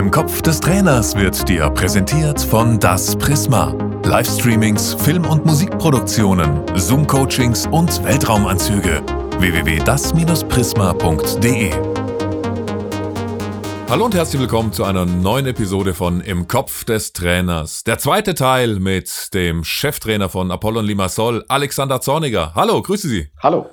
Im Kopf des Trainers wird dir präsentiert von Das Prisma. Livestreamings, Film- und Musikproduktionen, Zoom-Coachings und Weltraumanzüge. www.das-prisma.de Hallo und herzlich willkommen zu einer neuen Episode von Im Kopf des Trainers. Der zweite Teil mit dem Cheftrainer von Apollon Limassol, Alexander Zorniger. Hallo, grüße Sie. Hallo.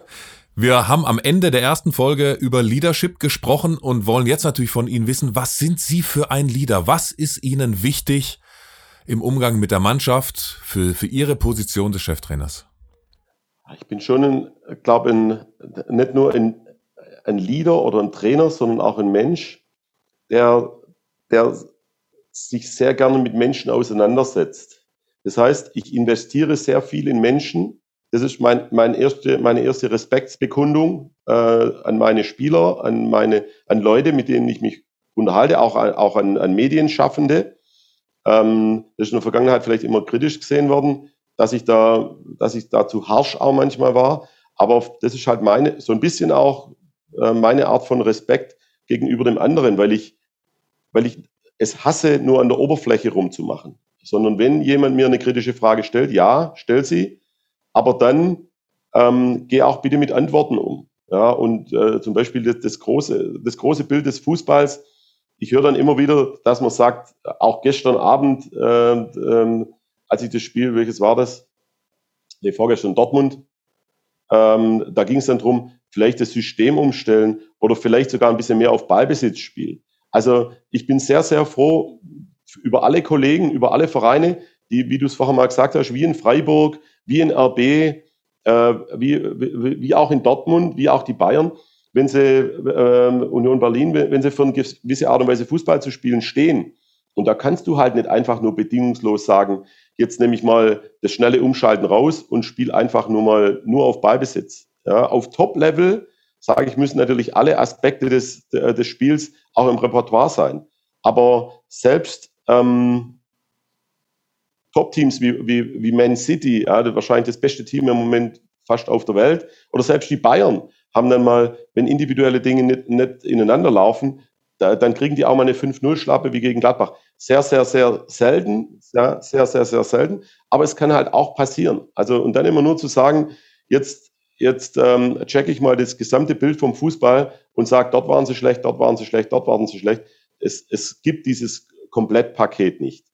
Wir haben am Ende der ersten Folge über Leadership gesprochen und wollen jetzt natürlich von Ihnen wissen, was sind Sie für ein Leader? Was ist Ihnen wichtig im Umgang mit der Mannschaft für, für Ihre Position des Cheftrainers? Ich bin schon, glaube ich, nicht nur ein, ein Leader oder ein Trainer, sondern auch ein Mensch, der, der sich sehr gerne mit Menschen auseinandersetzt. Das heißt, ich investiere sehr viel in Menschen, das ist mein, mein erste, meine erste Respektsbekundung äh, an meine Spieler, an meine, an Leute, mit denen ich mich unterhalte, auch, auch an, an Medienschaffende. Ähm, das ist in der Vergangenheit vielleicht immer kritisch gesehen worden, dass ich da, dass ich da zu harsch auch manchmal war. Aber das ist halt meine, so ein bisschen auch äh, meine Art von Respekt gegenüber dem anderen, weil ich, weil ich es hasse, nur an der Oberfläche rumzumachen. Sondern wenn jemand mir eine kritische Frage stellt, ja, stell sie, aber dann ähm, geh auch bitte mit Antworten um. Ja, und äh, zum Beispiel das, das, große, das große Bild des Fußballs, ich höre dann immer wieder, dass man sagt, auch gestern Abend, äh, äh, als ich das Spiel, welches war das? Nee, vorgestern Dortmund, ähm, da ging es dann darum, vielleicht das System umstellen oder vielleicht sogar ein bisschen mehr auf Ballbesitz spielen. Also ich bin sehr, sehr froh über alle Kollegen, über alle Vereine, die, wie du es vorher mal gesagt hast, wie in Freiburg, wie in RB, äh, wie, wie, wie, auch in Dortmund, wie auch die Bayern, wenn sie äh, Union Berlin, wenn sie für eine gewisse Art und Weise Fußball zu spielen stehen. Und da kannst du halt nicht einfach nur bedingungslos sagen, jetzt nehme ich mal das schnelle Umschalten raus und spiele einfach nur mal nur auf Ballbesitz. Ja, auf Top-Level, sage ich, müssen natürlich alle Aspekte des, des Spiels auch im Repertoire sein. Aber selbst ähm, Top-Teams wie, wie, wie Man City, ja, wahrscheinlich das beste Team im Moment fast auf der Welt, oder selbst die Bayern haben dann mal, wenn individuelle Dinge nicht, nicht ineinander laufen, da, dann kriegen die auch mal eine 5-0-Schlappe wie gegen Gladbach. Sehr, sehr, sehr selten, ja, sehr, sehr, sehr selten, aber es kann halt auch passieren. Also, und dann immer nur zu sagen, jetzt, jetzt ähm, checke ich mal das gesamte Bild vom Fußball und sage, dort waren sie schlecht, dort waren sie schlecht, dort waren sie schlecht. Es, es gibt dieses Komplettpaket nicht.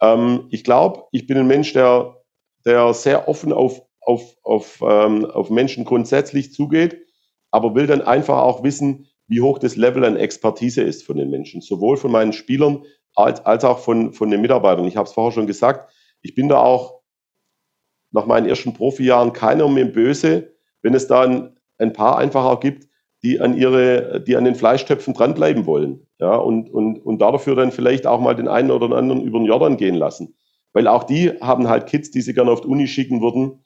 Ähm, ich glaube, ich bin ein Mensch, der, der sehr offen auf, auf, auf, ähm, auf Menschen grundsätzlich zugeht, aber will dann einfach auch wissen, wie hoch das Level an Expertise ist von den Menschen, sowohl von meinen Spielern als, als auch von, von den Mitarbeitern. Ich habe es vorher schon gesagt, ich bin da auch nach meinen ersten Profijahren keiner mehr böse, wenn es da ein, ein paar einfach auch gibt, die an ihre, die an den Fleischtöpfen dranbleiben wollen. Ja, und, und, und dafür dann vielleicht auch mal den einen oder den anderen über den Jordan gehen lassen. Weil auch die haben halt Kids, die sie gerne auf die Uni schicken würden.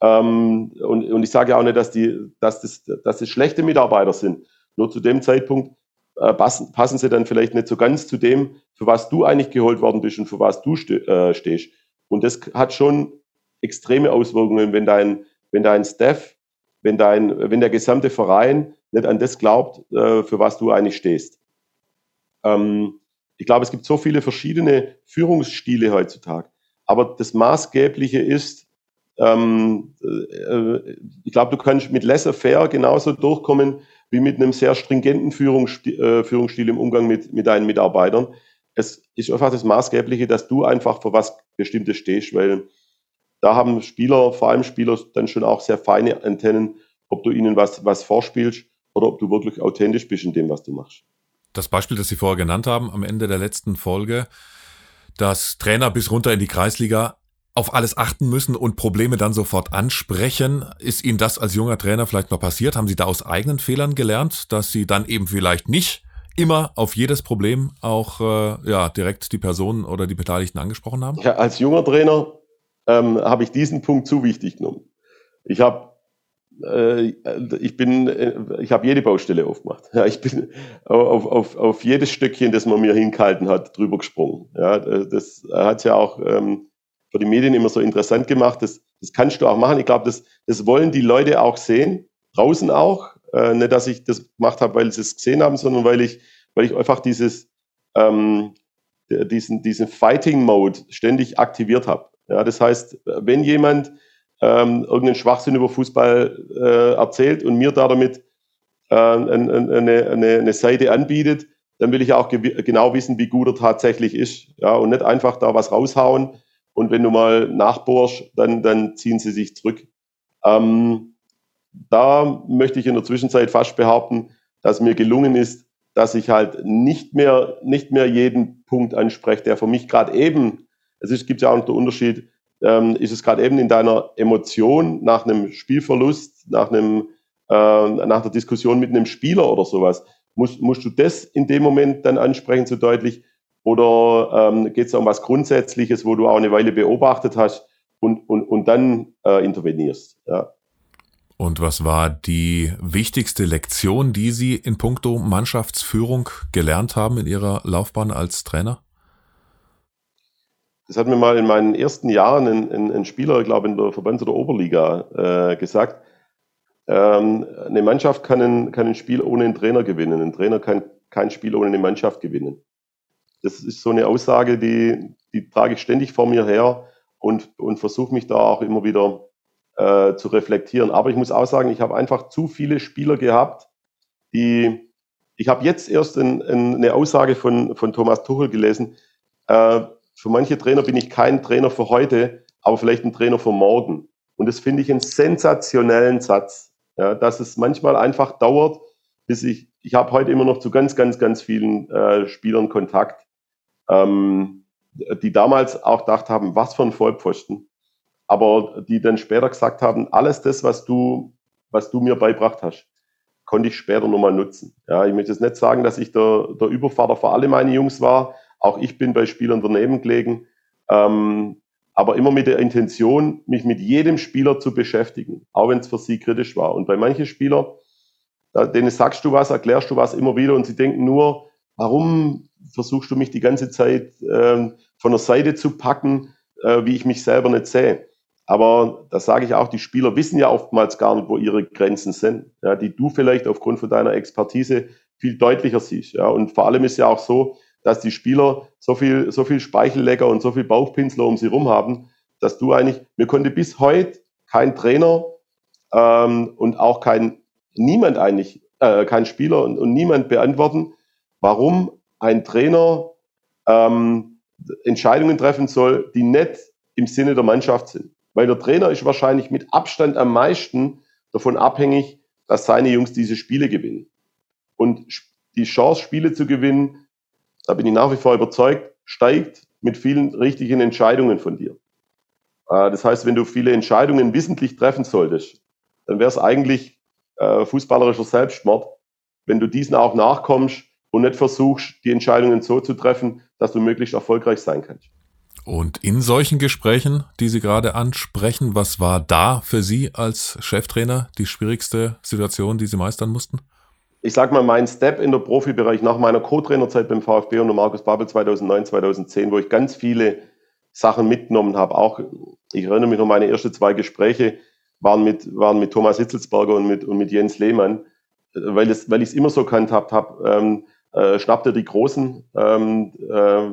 Ähm, und, und ich sage ja auch nicht, dass, die, dass, das, dass das schlechte Mitarbeiter sind. Nur zu dem Zeitpunkt äh, passen, passen sie dann vielleicht nicht so ganz zu dem, für was du eigentlich geholt worden bist und für was du ste äh, stehst. Und das hat schon extreme Auswirkungen, wenn dein, wenn dein Staff, wenn, dein, wenn der gesamte Verein nicht an das glaubt, äh, für was du eigentlich stehst. Ähm, ich glaube, es gibt so viele verschiedene Führungsstile heutzutage. Aber das Maßgebliche ist, ähm, äh, ich glaube, du kannst mit laissez-faire genauso durchkommen wie mit einem sehr stringenten Führungsstil, äh, Führungsstil im Umgang mit, mit deinen Mitarbeitern. Es ist einfach das Maßgebliche, dass du einfach für was Bestimmtes stehst, weil da haben Spieler, vor allem Spieler, dann schon auch sehr feine Antennen, ob du ihnen was, was vorspielst oder ob du wirklich authentisch bist in dem, was du machst. Das Beispiel, das Sie vorher genannt haben, am Ende der letzten Folge, dass Trainer bis runter in die Kreisliga auf alles achten müssen und Probleme dann sofort ansprechen. Ist Ihnen das als junger Trainer vielleicht noch passiert? Haben Sie da aus eigenen Fehlern gelernt, dass Sie dann eben vielleicht nicht immer auf jedes Problem auch äh, ja, direkt die Personen oder die Beteiligten angesprochen haben? Ja, als junger Trainer ähm, habe ich diesen Punkt zu wichtig genommen. Ich habe ich bin, äh, ich habe jede Baustelle aufgemacht. Ja, ich bin auf, auf, auf jedes Stückchen, das man mir hingehalten hat, drüber gesprungen. Ja, das hat ja auch ähm, für die Medien immer so interessant gemacht. Das, das kannst du auch machen. Ich glaube, das, das wollen die Leute auch sehen, draußen auch. Äh, nicht, dass ich das gemacht habe, weil sie es gesehen haben, sondern weil ich, weil ich einfach dieses, ähm, diesen, diesen Fighting-Mode ständig aktiviert habe. Ja, das heißt, wenn jemand ähm, irgendeinen Schwachsinn über Fußball äh, erzählt und mir da damit äh, eine, eine, eine Seite anbietet, dann will ich auch genau wissen, wie gut er tatsächlich ist. Ja, und nicht einfach da was raushauen und wenn du mal nachbohrst, dann, dann ziehen sie sich zurück. Ähm, da möchte ich in der Zwischenzeit fast behaupten, dass mir gelungen ist, dass ich halt nicht mehr, nicht mehr jeden Punkt anspreche, der für mich gerade eben, es gibt ja auch noch den Unterschied, ähm, ist es gerade eben in deiner Emotion nach einem Spielverlust, nach, einem, äh, nach der Diskussion mit einem Spieler oder sowas, musst, musst du das in dem Moment dann ansprechen so deutlich oder ähm, geht es um was Grundsätzliches, wo du auch eine Weile beobachtet hast und, und, und dann äh, intervenierst? Ja. Und was war die wichtigste Lektion, die Sie in puncto Mannschaftsführung gelernt haben in Ihrer Laufbahn als Trainer? Das hat mir mal in meinen ersten Jahren ein, ein, ein Spieler, ich glaube in der Verbands- oder Oberliga, äh, gesagt. Ähm, eine Mannschaft kann ein, kann ein Spiel ohne einen Trainer gewinnen. Ein Trainer kann kein Spiel ohne eine Mannschaft gewinnen. Das ist so eine Aussage, die, die trage ich ständig vor mir her und, und versuche mich da auch immer wieder äh, zu reflektieren. Aber ich muss auch sagen, ich habe einfach zu viele Spieler gehabt, die, ich habe jetzt erst ein, ein, eine Aussage von, von Thomas Tuchel gelesen. Äh, für manche Trainer bin ich kein Trainer für heute, aber vielleicht ein Trainer für morgen. Und das finde ich einen sensationellen Satz, ja, dass es manchmal einfach dauert, bis ich, ich habe heute immer noch zu ganz, ganz, ganz vielen äh, Spielern Kontakt, ähm, die damals auch gedacht haben, was für ein Vollpfosten aber die dann später gesagt haben, alles das, was du, was du mir beibracht hast, konnte ich später nochmal nutzen. Ja, ich möchte jetzt nicht sagen, dass ich der, der Übervater für alle meine Jungs war. Auch ich bin bei Spielern daneben gelegen. Ähm, aber immer mit der Intention, mich mit jedem Spieler zu beschäftigen, auch wenn es für sie kritisch war. Und bei manchen Spielern, denen sagst du was, erklärst du was immer wieder und sie denken nur, warum versuchst du mich die ganze Zeit ähm, von der Seite zu packen, äh, wie ich mich selber nicht sehe. Aber das sage ich auch, die Spieler wissen ja oftmals gar nicht, wo ihre Grenzen sind, ja, die du vielleicht aufgrund von deiner Expertise viel deutlicher siehst. Ja. Und vor allem ist ja auch so, dass die Spieler so viel, so viel Speichellecker und so viel Bauchpinsler um sie rum haben, dass du eigentlich, mir konnte bis heute kein Trainer ähm, und auch kein, niemand eigentlich, äh, kein Spieler und, und niemand beantworten, warum ein Trainer ähm, Entscheidungen treffen soll, die nicht im Sinne der Mannschaft sind. Weil der Trainer ist wahrscheinlich mit Abstand am meisten davon abhängig, dass seine Jungs diese Spiele gewinnen. Und die Chance, Spiele zu gewinnen, da bin ich nach wie vor überzeugt, steigt mit vielen richtigen Entscheidungen von dir. Äh, das heißt, wenn du viele Entscheidungen wissentlich treffen solltest, dann wäre es eigentlich äh, fußballerischer Selbstmord, wenn du diesen auch nachkommst und nicht versuchst, die Entscheidungen so zu treffen, dass du möglichst erfolgreich sein kannst. Und in solchen Gesprächen, die Sie gerade ansprechen, was war da für Sie als Cheftrainer die schwierigste Situation, die Sie meistern mussten? Ich sag mal, mein Step in der Profibereich nach meiner Co-Trainerzeit beim VfB und Markus Babel 2009, 2010, wo ich ganz viele Sachen mitgenommen habe. Auch, ich erinnere mich noch, meine ersten zwei Gespräche waren mit, waren mit Thomas Hitzelsberger und mit, und mit Jens Lehmann, weil, es, weil ich es immer so kannt habe, hab, ähm, äh, schnappte die Großen, ähm, äh,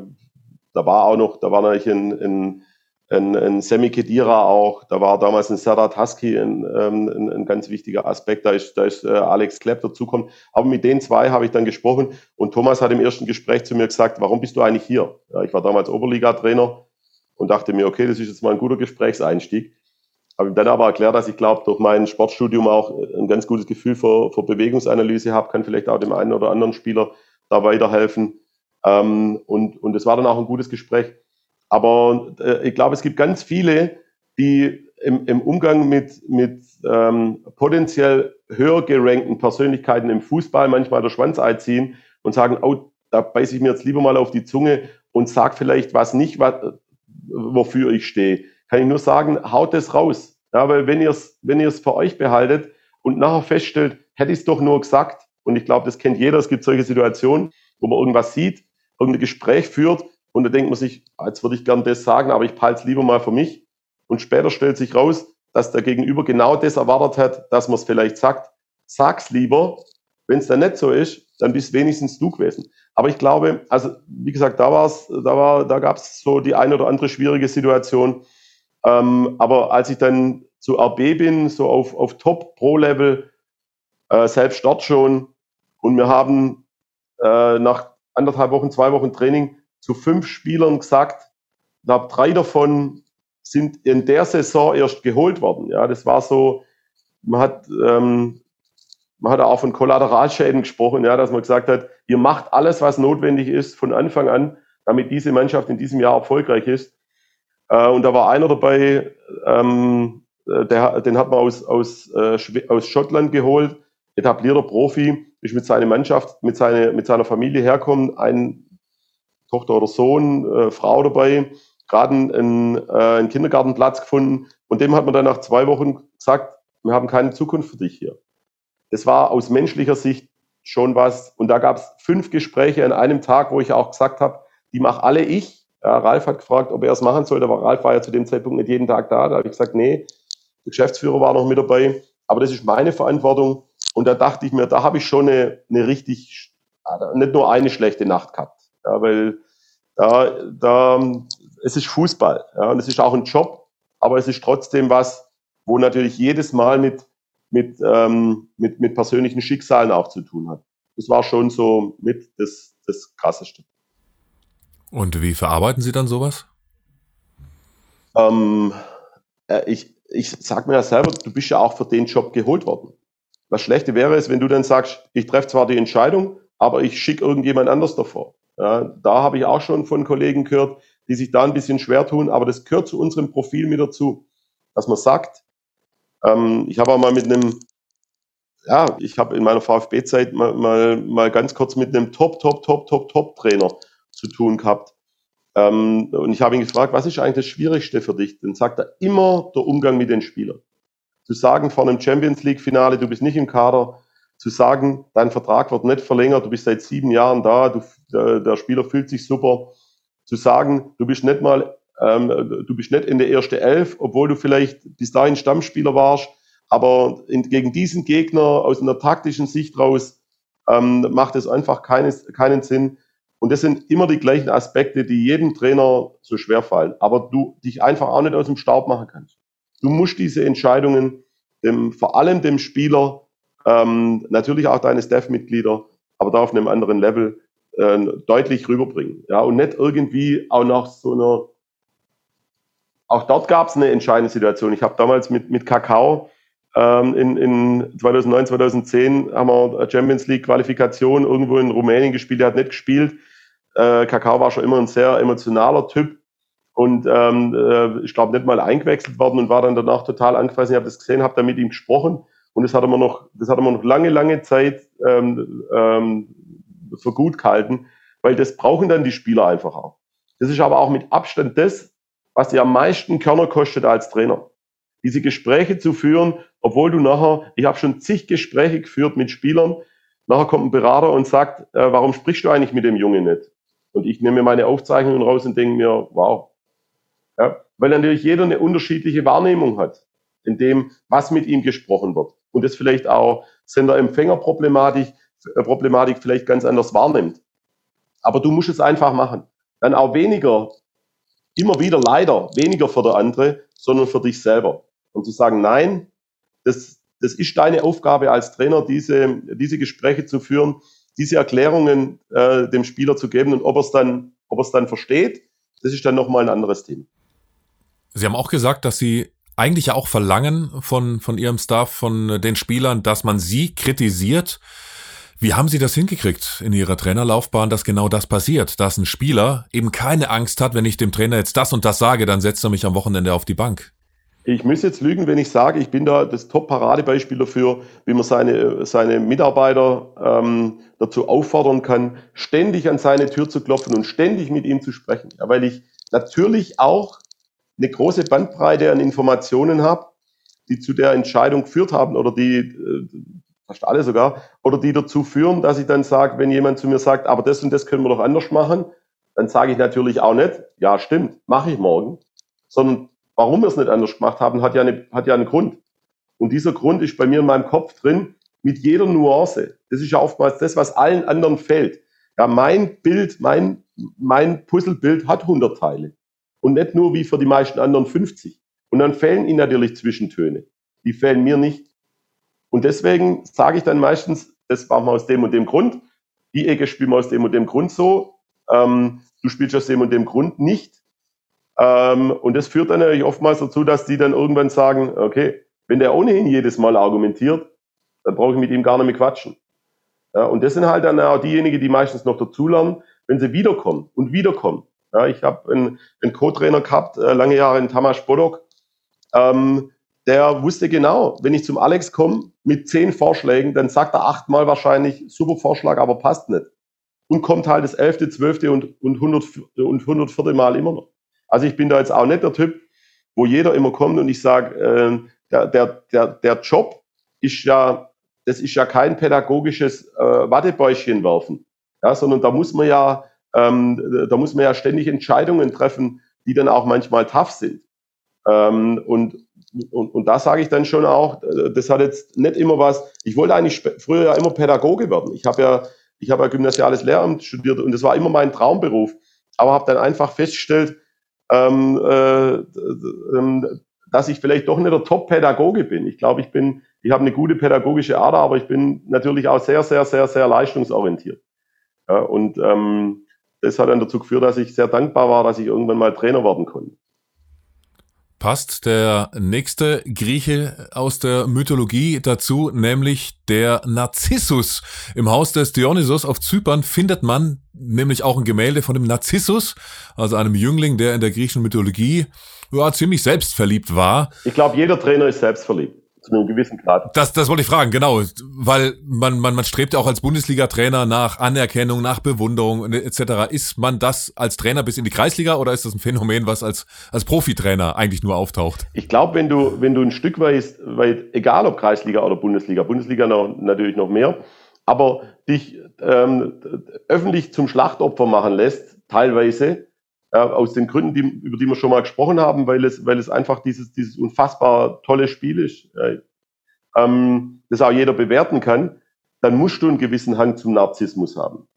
da war auch noch, da war natürlich ein, ein, ein, ein Semi Kedira auch, da war damals ein Serdat Husky ein, ähm, ein, ein, ganz wichtiger Aspekt, da ist, da ist äh, Alex Klepp dazukommen. Aber mit den zwei habe ich dann gesprochen und Thomas hat im ersten Gespräch zu mir gesagt, warum bist du eigentlich hier? Ja, ich war damals Oberliga-Trainer und dachte mir, okay, das ist jetzt mal ein guter Gesprächseinstieg. Habe ihm dann aber erklärt, dass ich glaube, durch mein Sportstudium auch ein ganz gutes Gefühl für, für Bewegungsanalyse habe, kann vielleicht auch dem einen oder anderen Spieler da weiterhelfen. Ähm, und, und es war dann auch ein gutes Gespräch. Aber äh, ich glaube, es gibt ganz viele, die im, im Umgang mit, mit ähm, potenziell höher gerankten Persönlichkeiten im Fußball manchmal der Schwanz einziehen und sagen, oh, da beiße ich mir jetzt lieber mal auf die Zunge und sag vielleicht was nicht, was, wofür ich stehe. Kann ich nur sagen, haut es raus. Ja, weil wenn ihr es wenn ihr es für euch behaltet und nachher feststellt, hätte ich es doch nur gesagt, und ich glaube, das kennt jeder, es gibt solche Situationen, wo man irgendwas sieht irgendein Gespräch führt und da denkt man sich, jetzt würde ich gern das sagen, aber ich es lieber mal für mich. Und später stellt sich raus, dass der Gegenüber genau das erwartet hat, dass man es vielleicht sagt. Sag's lieber. Wenn es dann nicht so ist, dann bist wenigstens du gewesen. Aber ich glaube, also wie gesagt, da war's, da war, da gab es so die eine oder andere schwierige Situation. Ähm, aber als ich dann zu RB bin, so auf, auf Top-Pro-Level, äh, selbst dort schon, und wir haben äh, nach anderthalb Wochen, zwei Wochen Training zu fünf Spielern gesagt, ich glaube, drei davon sind in der Saison erst geholt worden. Ja, das war so, man hat, ähm, man hat auch von Kollateralschäden gesprochen, ja, dass man gesagt hat, ihr macht alles, was notwendig ist von Anfang an, damit diese Mannschaft in diesem Jahr erfolgreich ist. Äh, und da war einer dabei, ähm, der, den hat man aus, aus, äh, aus Schottland geholt, etablierter Profi, ist mit seiner Mannschaft, mit, seine, mit seiner Familie herkommen, ein Tochter oder Sohn, äh, Frau dabei, gerade einen, äh, einen Kindergartenplatz gefunden und dem hat man dann nach zwei Wochen gesagt, wir haben keine Zukunft für dich hier. Das war aus menschlicher Sicht schon was. Und da gab es fünf Gespräche an einem Tag, wo ich auch gesagt habe, die mache alle ich. Ja, Ralf hat gefragt, ob er es machen soll, aber Ralf war ja zu dem Zeitpunkt nicht jeden Tag da. Da habe ich gesagt, nee, der Geschäftsführer war noch mit dabei. Aber das ist meine Verantwortung. Und da dachte ich mir, da habe ich schon eine, eine richtig, nicht nur eine schlechte Nacht gehabt. Ja, weil da, da, es ist Fußball. Ja, und es ist auch ein Job, aber es ist trotzdem was, wo natürlich jedes Mal mit, mit, ähm, mit, mit persönlichen Schicksalen auch zu tun hat. Das war schon so mit das, das Krasseste. Und wie verarbeiten Sie dann sowas? Ähm, äh, ich, ich sag mir ja selber, du bist ja auch für den Job geholt worden. Das Schlechte wäre es, wenn du dann sagst, ich treffe zwar die Entscheidung, aber ich schicke irgendjemand anders davor. Ja, da habe ich auch schon von Kollegen gehört, die sich da ein bisschen schwer tun, aber das gehört zu unserem Profil mit dazu, dass man sagt, ähm, ich habe auch mal mit einem, ja, ich habe in meiner VfB-Zeit mal, mal, mal ganz kurz mit einem Top, Top, Top, Top, Top-Trainer zu tun gehabt. Ähm, und ich habe ihn gefragt, was ist eigentlich das Schwierigste für dich? Dann sagt er immer der Umgang mit den Spielern. Zu sagen vor einem Champions League-Finale, du bist nicht im Kader, zu sagen, dein Vertrag wird nicht verlängert, du bist seit sieben Jahren da, du, der, der Spieler fühlt sich super. Zu sagen, du bist nicht mal ähm, du bist nicht in der ersten Elf, obwohl du vielleicht bis dahin Stammspieler warst. Aber in, gegen diesen Gegner aus einer taktischen Sicht raus ähm, macht es einfach keines, keinen Sinn. Und das sind immer die gleichen Aspekte, die jedem Trainer so schwer fallen. Aber du dich einfach auch nicht aus dem Staub machen kannst. Du musst diese Entscheidungen dem, vor allem dem Spieler, ähm, natürlich auch deine Staff-Mitglieder, aber da auf einem anderen Level äh, deutlich rüberbringen. Ja, und nicht irgendwie auch nach so einer auch dort gab es eine entscheidende Situation. Ich habe damals mit, mit Kakao ähm, in, in 2009, 2010 haben wir Champions League Qualifikation irgendwo in Rumänien gespielt. Er hat nicht gespielt. Äh, Kakao war schon immer ein sehr emotionaler Typ und ähm, äh, ich glaube nicht mal eingewechselt worden und war dann danach total angefressen. Ich habe das gesehen, habe da mit ihm gesprochen und das hat mir noch, das hat mir noch lange, lange Zeit ähm, ähm, für gut gehalten, weil das brauchen dann die Spieler einfach auch. Das ist aber auch mit Abstand das, was dir am meisten Körner kostet als Trainer. Diese Gespräche zu führen, obwohl du nachher, ich habe schon zig Gespräche geführt mit Spielern, nachher kommt ein Berater und sagt, äh, warum sprichst du eigentlich mit dem Jungen nicht? Und ich nehme mir meine Aufzeichnungen raus und denke mir, wow. Ja, weil natürlich jeder eine unterschiedliche Wahrnehmung hat, in dem, was mit ihm gesprochen wird. Und das vielleicht auch Sender-Empfänger-Problematik äh, Problematik vielleicht ganz anders wahrnimmt. Aber du musst es einfach machen. Dann auch weniger immer wieder leider weniger für der andere, sondern für dich selber. Und zu sagen, nein, das, das ist deine Aufgabe als Trainer, diese, diese Gespräche zu führen, diese Erklärungen äh, dem Spieler zu geben und ob er es dann, ob er es dann versteht, das ist dann nochmal ein anderes Thema. Sie haben auch gesagt, dass Sie eigentlich ja auch verlangen von, von Ihrem Staff, von den Spielern, dass man sie kritisiert wie haben Sie das hingekriegt in Ihrer Trainerlaufbahn, dass genau das passiert, dass ein Spieler eben keine Angst hat, wenn ich dem Trainer jetzt das und das sage, dann setzt er mich am Wochenende auf die Bank? Ich muss jetzt lügen, wenn ich sage, ich bin da das Top-Paradebeispiel dafür, wie man seine, seine Mitarbeiter ähm, dazu auffordern kann, ständig an seine Tür zu klopfen und ständig mit ihm zu sprechen. Ja, weil ich natürlich auch eine große Bandbreite an Informationen habe, die zu der Entscheidung geführt haben oder die äh, fast alle sogar, oder die dazu führen, dass ich dann sage, wenn jemand zu mir sagt, aber das und das können wir doch anders machen, dann sage ich natürlich auch nicht, ja stimmt, mache ich morgen, sondern warum wir es nicht anders gemacht haben, hat ja, eine, hat ja einen Grund. Und dieser Grund ist bei mir in meinem Kopf drin, mit jeder Nuance. Das ist ja oftmals das, was allen anderen fehlt. Ja, mein Bild, mein, mein Puzzlebild hat 100 Teile. Und nicht nur wie für die meisten anderen 50. Und dann fehlen ihnen natürlich Zwischentöne. Die fehlen mir nicht. Und deswegen sage ich dann meistens, das machen wir aus dem und dem Grund. Die Ecke spielen wir aus dem und dem Grund so. Ähm, du spielst aus dem und dem Grund nicht. Ähm, und das führt dann natürlich oftmals dazu, dass die dann irgendwann sagen, okay, wenn der ohnehin jedes Mal argumentiert, dann brauche ich mit ihm gar nicht mehr quatschen. Ja, und das sind halt dann auch diejenigen, die meistens noch dazulernen, wenn sie wiederkommen und wiederkommen. Ja, ich habe einen, einen Co-Trainer gehabt, äh, lange Jahre in Tamas Bodok, ähm, der wusste genau, wenn ich zum Alex komme mit zehn Vorschlägen, dann sagt er achtmal wahrscheinlich, super Vorschlag, aber passt nicht. Und kommt halt das elfte, zwölfte und, und, hundert, und hundertvierte Mal immer noch. Also ich bin da jetzt auch nicht der Typ, wo jeder immer kommt und ich sage, äh, der, der, der, der Job ist ja, das ist ja kein pädagogisches äh, Wattebäuschen werfen, ja, sondern da muss man ja, ähm, da muss man ja ständig Entscheidungen treffen, die dann auch manchmal tough sind. Ähm, und, und, und da sage ich dann schon auch, äh, das hat jetzt nicht immer was, ich wollte eigentlich früher ja immer Pädagoge werden. Ich habe ja, ich habe ja gymnasiales Lehramt studiert und das war immer mein Traumberuf, aber habe dann einfach festgestellt, ähm, äh, ähm, dass ich vielleicht doch nicht der Top-Pädagoge bin. Ich glaube, ich bin, ich habe eine gute pädagogische Ader, aber ich bin natürlich auch sehr, sehr, sehr, sehr leistungsorientiert. Ja, und ähm, das hat dann dazu geführt, dass ich sehr dankbar war, dass ich irgendwann mal Trainer werden konnte passt der nächste Grieche aus der Mythologie dazu, nämlich der Narzissus. Im Haus des Dionysos auf Zypern findet man nämlich auch ein Gemälde von dem Narzissus, also einem Jüngling, der in der griechischen Mythologie ja, ziemlich selbstverliebt war. Ich glaube, jeder Trainer ist selbstverliebt zu einem gewissen Grad. Das, das wollte ich fragen, genau, weil man, man, man strebt ja auch als Bundesliga-Trainer nach Anerkennung, nach Bewunderung etc. Ist man das als Trainer bis in die Kreisliga oder ist das ein Phänomen, was als, als Profitrainer eigentlich nur auftaucht? Ich glaube, wenn du, wenn du ein Stück weit, weit, egal ob Kreisliga oder Bundesliga, Bundesliga noch, natürlich noch mehr, aber dich ähm, öffentlich zum Schlachtopfer machen lässt, teilweise, äh, aus den Gründen, die, über die wir schon mal gesprochen haben, weil es, weil es einfach dieses, dieses unfassbar tolle Spiel ist, äh, ähm, das auch jeder bewerten kann, dann musst du einen gewissen Hang zum Narzissmus haben.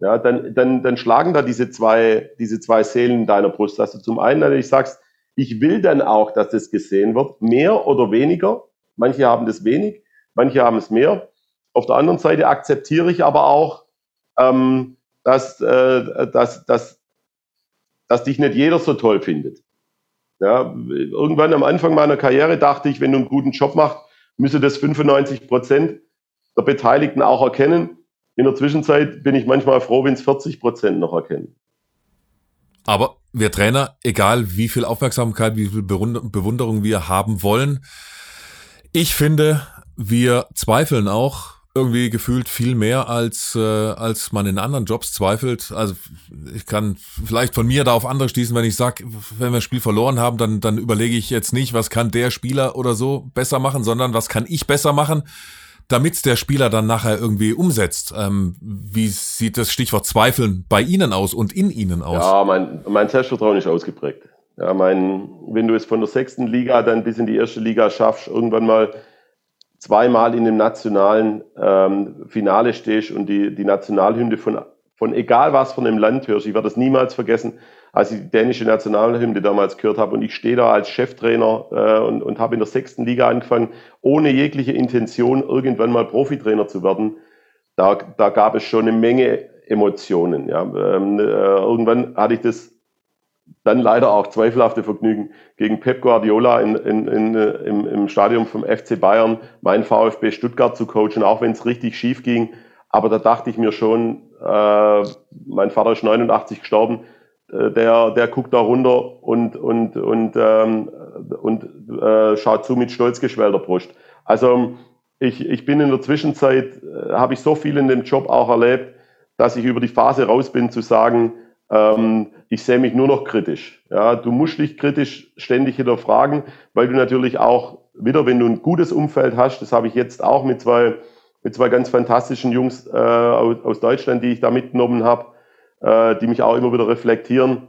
Ja, dann, dann, dann schlagen da diese zwei, diese zwei Seelen in deiner Brust, dass du zum einen natürlich sagst, ich will dann auch, dass das gesehen wird, mehr oder weniger. Manche haben das wenig, manche haben es mehr. Auf der anderen Seite akzeptiere ich aber auch, ähm, dass, äh, dass, dass, dass dich nicht jeder so toll findet. Ja, irgendwann am Anfang meiner Karriere dachte ich, wenn du einen guten Job machst, müsse das 95 Prozent der Beteiligten auch erkennen. In der Zwischenzeit bin ich manchmal froh, wenn es 40 Prozent noch erkennen. Aber wir Trainer, egal wie viel Aufmerksamkeit, wie viel Bewunderung wir haben wollen, ich finde, wir zweifeln auch irgendwie gefühlt viel mehr als äh, als man in anderen Jobs zweifelt. Also ich kann vielleicht von mir da auf andere schließen, wenn ich sag, wenn wir ein Spiel verloren haben, dann dann überlege ich jetzt nicht, was kann der Spieler oder so besser machen, sondern was kann ich besser machen, damit der Spieler dann nachher irgendwie umsetzt. Ähm, wie sieht das Stichwort Zweifeln bei Ihnen aus und in Ihnen aus? Ja, mein mein Selbstvertrauen ist ausgeprägt. Ja, mein, wenn du es von der sechsten Liga dann bis in die erste Liga schaffst, irgendwann mal zweimal in dem nationalen ähm, Finale stehst und die, die Nationalhymne von, von egal was von einem Land hörst. Ich werde das niemals vergessen, als ich die dänische Nationalhymne damals gehört habe und ich stehe da als Cheftrainer äh, und, und habe in der sechsten Liga angefangen, ohne jegliche Intention irgendwann mal Profitrainer zu werden. Da, da gab es schon eine Menge Emotionen. Ja. Ähm, äh, irgendwann hatte ich das dann leider auch zweifelhafte Vergnügen gegen Pep Guardiola in, in, in, im, im Stadion vom FC Bayern, mein VfB Stuttgart zu coachen, auch wenn es richtig schief ging. Aber da dachte ich mir schon, äh, mein Vater ist 89 gestorben, äh, der, der guckt da runter und, und, und, ähm, und äh, schaut zu mit stolz geschwellter Brust. Also ich, ich bin in der Zwischenzeit, äh, habe ich so viel in dem Job auch erlebt, dass ich über die Phase raus bin zu sagen, ähm, ich sehe mich nur noch kritisch. Ja, du musst dich kritisch ständig hinterfragen, weil du natürlich auch wieder, wenn du ein gutes Umfeld hast, das habe ich jetzt auch mit zwei, mit zwei ganz fantastischen Jungs äh, aus, Deutschland, die ich da mitgenommen habe, äh, die mich auch immer wieder reflektieren,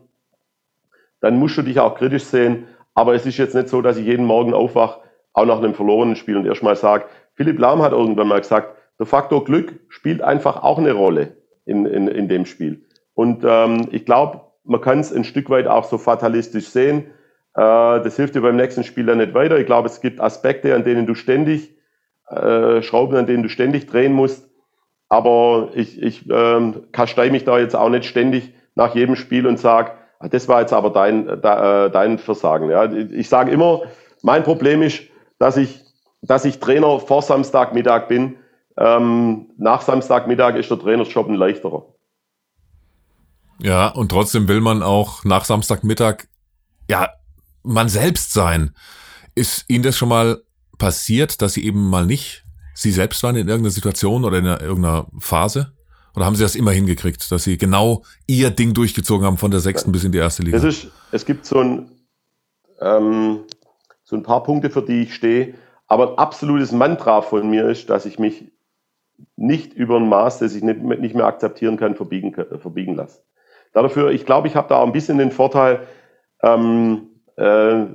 dann musst du dich auch kritisch sehen. Aber es ist jetzt nicht so, dass ich jeden Morgen aufwache, auch nach einem verlorenen Spiel und erstmal sage, Philipp Lahm hat irgendwann mal gesagt, der Faktor Glück spielt einfach auch eine Rolle. in, in, in dem Spiel. Und ähm, ich glaube, man kann es ein Stück weit auch so fatalistisch sehen. Äh, das hilft dir beim nächsten Spiel dann nicht weiter. Ich glaube, es gibt Aspekte, an denen du ständig, äh, Schrauben, an denen du ständig drehen musst. Aber ich, ich ähm, kastei mich da jetzt auch nicht ständig nach jedem Spiel und sage, ah, das war jetzt aber dein, äh, dein Versagen. Ja. Ich sage immer, mein Problem ist, dass ich, dass ich Trainer vor Samstagmittag bin. Ähm, nach Samstagmittag ist der Trainerjob ein leichterer. Ja, und trotzdem will man auch nach Samstagmittag, ja, man selbst sein. Ist Ihnen das schon mal passiert, dass Sie eben mal nicht Sie selbst waren in irgendeiner Situation oder in irgendeiner Phase? Oder haben Sie das immer hingekriegt, dass Sie genau Ihr Ding durchgezogen haben von der sechsten bis in die erste Liga? Es, ist, es gibt so ein, ähm, so ein paar Punkte, für die ich stehe. Aber ein absolutes Mantra von mir ist, dass ich mich nicht über ein Maß, das ich nicht, mehr akzeptieren kann, verbiegen, verbiegen lasse. Dafür, ich glaube, ich habe da auch ein bisschen den Vorteil, ähm, äh,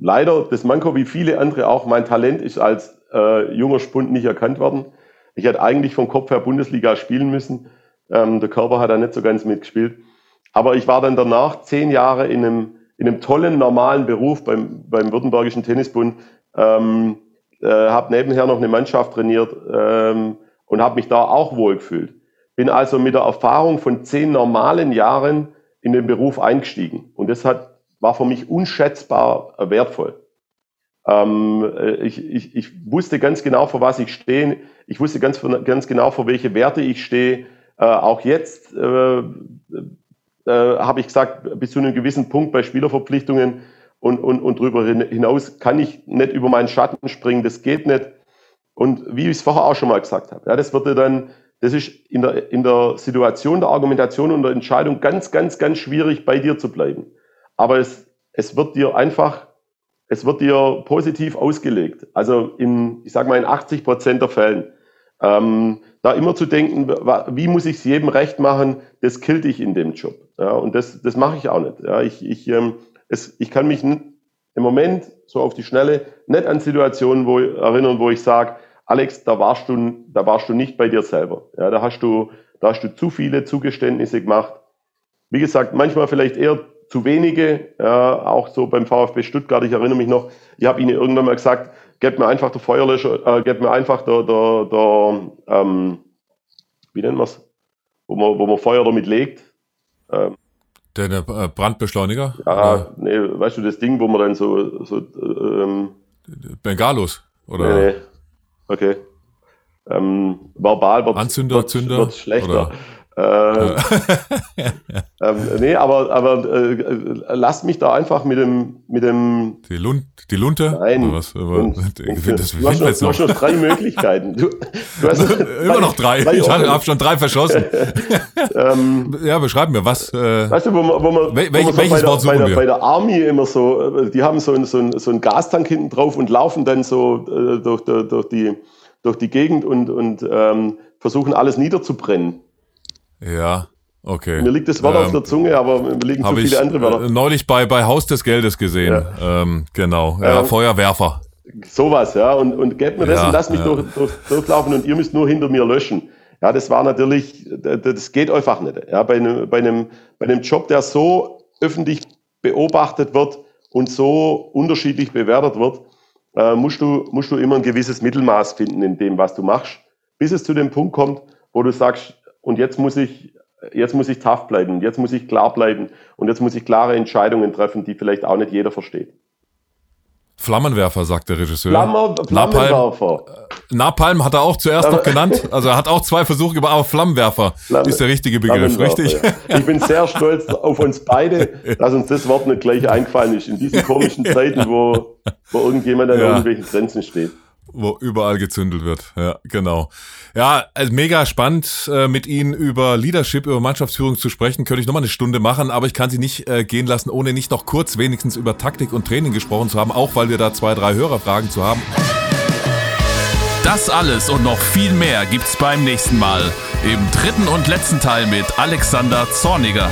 leider das Manko wie viele andere auch, mein Talent ist als äh, junger Spund nicht erkannt worden. Ich hätte eigentlich vom Kopf her Bundesliga spielen müssen. Ähm, der Körper hat da nicht so ganz mitgespielt. Aber ich war dann danach zehn Jahre in einem, in einem tollen, normalen Beruf beim, beim Württembergischen Tennisbund. Ähm, äh, habe nebenher noch eine Mannschaft trainiert ähm, und habe mich da auch wohl gefühlt. Bin also mit der Erfahrung von zehn normalen Jahren in den Beruf eingestiegen. Und das hat, war für mich unschätzbar wertvoll. Ähm, äh, ich, ich, ich wusste ganz genau, vor was ich stehe. Ich wusste ganz, ganz genau, vor welche Werte ich stehe. Äh, auch jetzt äh, äh, habe ich gesagt, bis zu einem gewissen Punkt bei Spielerverpflichtungen und, und, und darüber hinaus kann ich nicht über meinen Schatten springen. Das geht nicht. Und wie ich es vorher auch schon mal gesagt habe, ja, das würde dann das ist in der, in der Situation der Argumentation und der Entscheidung ganz, ganz, ganz schwierig, bei dir zu bleiben. Aber es, es wird dir einfach, es wird dir positiv ausgelegt. Also in, ich sage mal, in 80 Prozent der Fällen. Ähm, da immer zu denken, wie muss ich es jedem recht machen, das killt dich in dem Job. Ja, und das, das mache ich auch nicht. Ja, ich, ich, ähm, es, ich kann mich im Moment so auf die Schnelle nicht an Situationen wo, erinnern, wo ich sage, Alex, da warst du, da warst du nicht bei dir selber. Ja, da hast du, da hast du zu viele Zugeständnisse gemacht. Wie gesagt, manchmal vielleicht eher zu wenige, ja, auch so beim VfB Stuttgart. Ich erinnere mich noch, ich habe ihnen irgendwann mal gesagt, gebt mir einfach der Feuerlöscher, äh, gebt mir einfach der, der, der ähm, wie nennen wir es, wo man, wo man Feuer damit legt. Ähm, der, der äh, Brandbeschleuniger? Ja, nee, weißt du, das Ding, wo man dann so, so ähm, Bengalos, oder? Nee, nee. Okay. Ähm, verbal wird Anzünder, Zünder, wird schlechter. Äh, ähm, nee, aber, aber äh, lass mich da einfach mit dem. Mit dem die, Lun die Lunte? Nein. Oder was? Aber, und, das, du, hast noch, du hast noch drei Möglichkeiten. Du, du hast Immer noch drei. drei ich habe schon drei verschossen. ähm, ja, beschreib mir, was. Äh, weißt du, wo man, wo man, wel, wo man welches so Wort suchen bei der, bei der Army immer so, äh, die haben so, ein, so, ein, so einen Gastank hinten drauf und laufen dann so äh, durch, durch, die, durch die Gegend und, und ähm, versuchen alles niederzubrennen. Ja, okay. Mir liegt das Wort ähm, auf der Zunge, aber mir liegen zu viele ich, andere Wörter. Äh, neulich bei, bei Haus des Geldes gesehen. Ja. Ähm, genau. Ja, ähm, Feuerwerfer. Sowas, ja. Und, und gebt mir das ja, und lasst mich ja. durch, durch, durchlaufen und ihr müsst nur hinter mir löschen. Ja, das war natürlich, das geht einfach nicht. Ja, bei einem, bei einem, bei einem Job, der so öffentlich beobachtet wird und so unterschiedlich bewertet wird, äh, musst, du, musst du immer ein gewisses Mittelmaß finden in dem, was du machst, bis es zu dem Punkt kommt, wo du sagst, und jetzt muss ich, jetzt muss ich tough bleiben, jetzt muss ich klar bleiben und jetzt muss ich klare Entscheidungen treffen, die vielleicht auch nicht jeder versteht. Flammenwerfer, sagt der Regisseur. Flammer, Flammenwerfer. Napalm, Napalm hat er auch zuerst noch genannt. Also er hat auch zwei Versuche gemacht, aber Flammenwerfer Flamme, ist der richtige Begriff, richtig? Ja. Ich bin sehr stolz auf uns beide, dass uns das Wort nicht gleich eingefallen ist. In diesen komischen Zeiten, wo, wo irgendjemand an ja. irgendwelchen Grenzen steht wo überall gezündelt wird. Ja, genau. Ja, also mega spannend, äh, mit Ihnen über Leadership, über Mannschaftsführung zu sprechen. Könnte ich nochmal eine Stunde machen, aber ich kann Sie nicht äh, gehen lassen, ohne nicht noch kurz wenigstens über Taktik und Training gesprochen zu haben, auch weil wir da zwei, drei Hörerfragen zu haben. Das alles und noch viel mehr gibt's beim nächsten Mal im dritten und letzten Teil mit Alexander Zorniger.